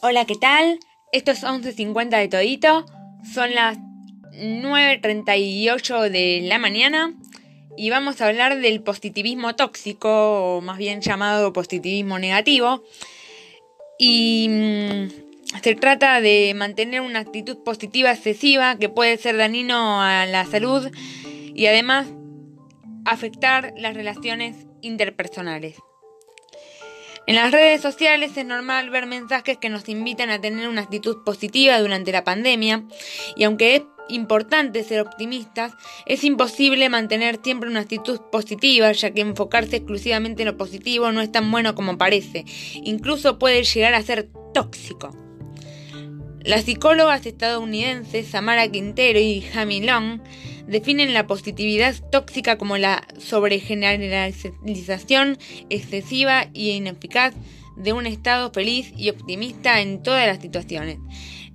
Hola, ¿qué tal? Esto es 11.50 de todito. Son las 9.38 de la mañana y vamos a hablar del positivismo tóxico, o más bien llamado positivismo negativo. Y mm, se trata de mantener una actitud positiva excesiva que puede ser dañino a la salud y además afectar las relaciones interpersonales. En las redes sociales es normal ver mensajes que nos invitan a tener una actitud positiva durante la pandemia y aunque es importante ser optimistas, es imposible mantener siempre una actitud positiva ya que enfocarse exclusivamente en lo positivo no es tan bueno como parece, incluso puede llegar a ser tóxico. Las psicólogas estadounidenses Samara Quintero y Jamie Long definen la positividad tóxica como la sobregeneralización excesiva y ineficaz de un estado feliz y optimista en todas las situaciones.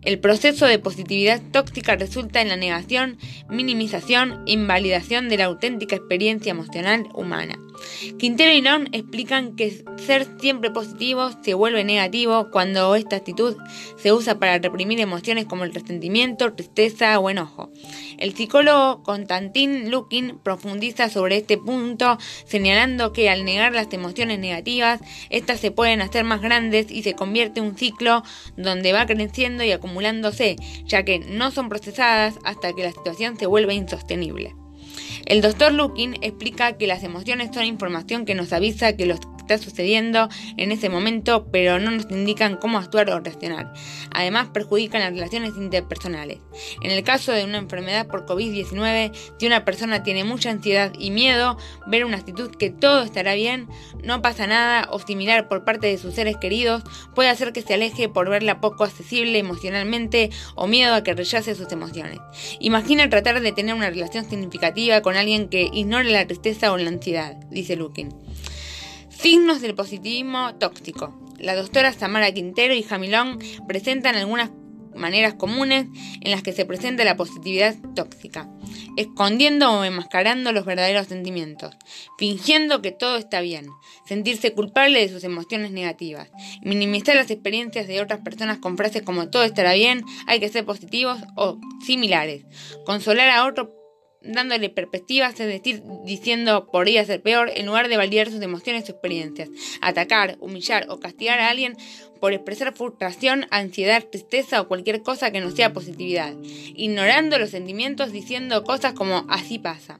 El proceso de positividad tóxica resulta en la negación, minimización e invalidación de la auténtica experiencia emocional humana. Quintero y Non explican que ser siempre positivo se vuelve negativo cuando esta actitud se usa para reprimir emociones como el resentimiento, tristeza o enojo. El psicólogo Constantin Lukin profundiza sobre este punto, señalando que al negar las emociones negativas, éstas se pueden hacer más grandes y se convierte en un ciclo donde va creciendo y acumulándose, ya que no son procesadas hasta que la situación se vuelve insostenible. El doctor Lukin explica que las emociones son información que nos avisa que los está sucediendo en ese momento, pero no nos indican cómo actuar o reaccionar. Además, perjudican las relaciones interpersonales. En el caso de una enfermedad por COVID-19, si una persona tiene mucha ansiedad y miedo, ver una actitud que todo estará bien, no pasa nada o similar por parte de sus seres queridos, puede hacer que se aleje por verla poco accesible emocionalmente o miedo a que rechace sus emociones. Imagina tratar de tener una relación significativa con alguien que ignore la tristeza o la ansiedad, dice Lukin. Signos del positivismo tóxico. La doctora Samara Quintero y Jamilón presentan algunas maneras comunes en las que se presenta la positividad tóxica, escondiendo o enmascarando los verdaderos sentimientos, fingiendo que todo está bien, sentirse culpable de sus emociones negativas, minimizar las experiencias de otras personas con frases como todo estará bien, hay que ser positivos o similares, consolar a otro dándole perspectivas, es decir, diciendo podría ser peor, en lugar de validar sus emociones o experiencias. Atacar, humillar o castigar a alguien por expresar frustración, ansiedad, tristeza o cualquier cosa que no sea positividad. Ignorando los sentimientos diciendo cosas como así pasa.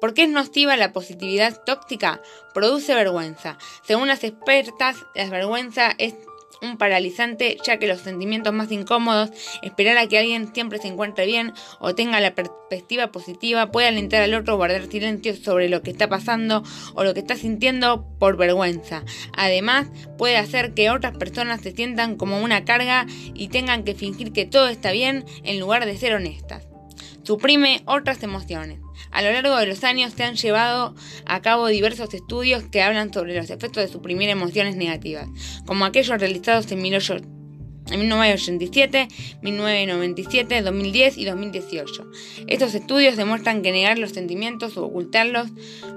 ¿Por qué es nociva la positividad tóxica? Produce vergüenza. Según las expertas, la vergüenza es un paralizante, ya que los sentimientos más incómodos, esperar a que alguien siempre se encuentre bien o tenga la perspectiva positiva, puede alentar al otro a guardar silencio sobre lo que está pasando o lo que está sintiendo por vergüenza. Además, puede hacer que otras personas se sientan como una carga y tengan que fingir que todo está bien en lugar de ser honestas. Suprime otras emociones. A lo largo de los años se han llevado a cabo diversos estudios que hablan sobre los efectos de suprimir emociones negativas, como aquellos realizados en 1987, 1997, 2010 y 2018. Estos estudios demuestran que negar los sentimientos o ocultarlos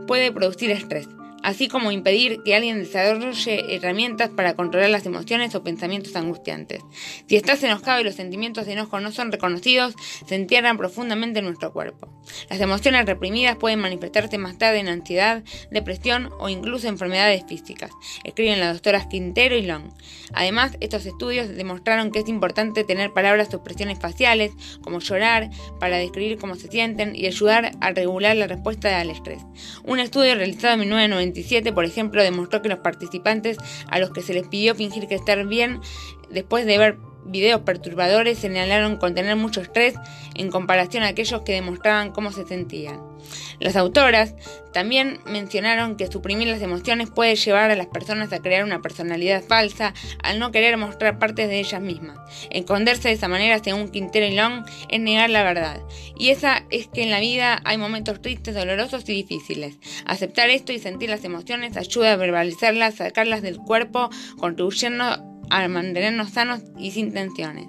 puede producir estrés, así como impedir que alguien desarrolle herramientas para controlar las emociones o pensamientos angustiantes. Si estás enojado y los sentimientos de enojo no son reconocidos, se entierran profundamente en nuestro cuerpo. Las emociones reprimidas pueden manifestarse más tarde en ansiedad, depresión o incluso enfermedades físicas, escriben las doctoras Quintero y Long. Además, estos estudios demostraron que es importante tener palabras o expresiones faciales, como llorar, para describir cómo se sienten y ayudar a regular la respuesta al estrés. Un estudio realizado en 1990 por ejemplo, demostró que los participantes a los que se les pidió fingir que estar bien después de ver videos perturbadores señalaron contener mucho estrés en comparación a aquellos que demostraban cómo se sentían. Las autoras también mencionaron que suprimir las emociones puede llevar a las personas a crear una personalidad falsa al no querer mostrar partes de ellas mismas. Esconderse de esa manera, según Quintero y Long, es negar la verdad. Y esa es que en la vida hay momentos tristes, dolorosos y difíciles. Aceptar esto y sentir las emociones ayuda a verbalizarlas, sacarlas del cuerpo, contribuyendo a mantenernos sanos y sin tensiones.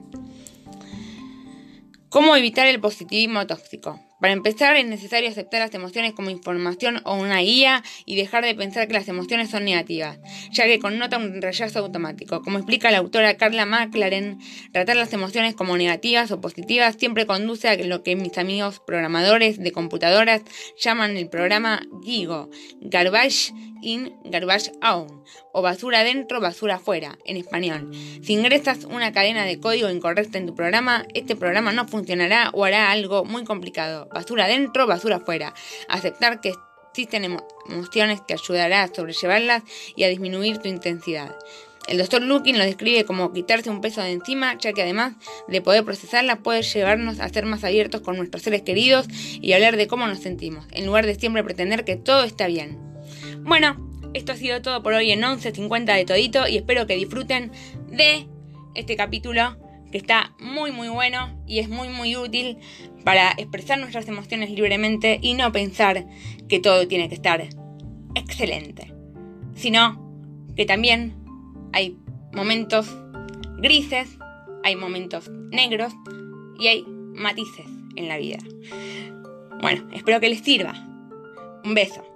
¿Cómo evitar el positivismo tóxico? Para empezar, es necesario aceptar las emociones como información o una guía y dejar de pensar que las emociones son negativas, ya que connota un rechazo automático. Como explica la autora Carla McLaren, tratar las emociones como negativas o positivas siempre conduce a lo que mis amigos programadores de computadoras llaman el programa GIGO, Garbage in, Garbage out, o basura dentro, basura afuera, en español. Si ingresas una cadena de código incorrecta en tu programa, este programa no funcionará o hará algo muy complicado. Basura dentro, basura afuera. Aceptar que existen emociones te ayudará a sobrellevarlas y a disminuir tu intensidad. El doctor Lukin lo describe como quitarse un peso de encima, ya que además de poder procesarla, puede llevarnos a ser más abiertos con nuestros seres queridos y hablar de cómo nos sentimos, en lugar de siempre pretender que todo está bien. Bueno, esto ha sido todo por hoy en 11.50 de Todito y espero que disfruten de este capítulo que está muy muy bueno y es muy muy útil para expresar nuestras emociones libremente y no pensar que todo tiene que estar excelente, sino que también hay momentos grises, hay momentos negros y hay matices en la vida. Bueno, espero que les sirva. Un beso.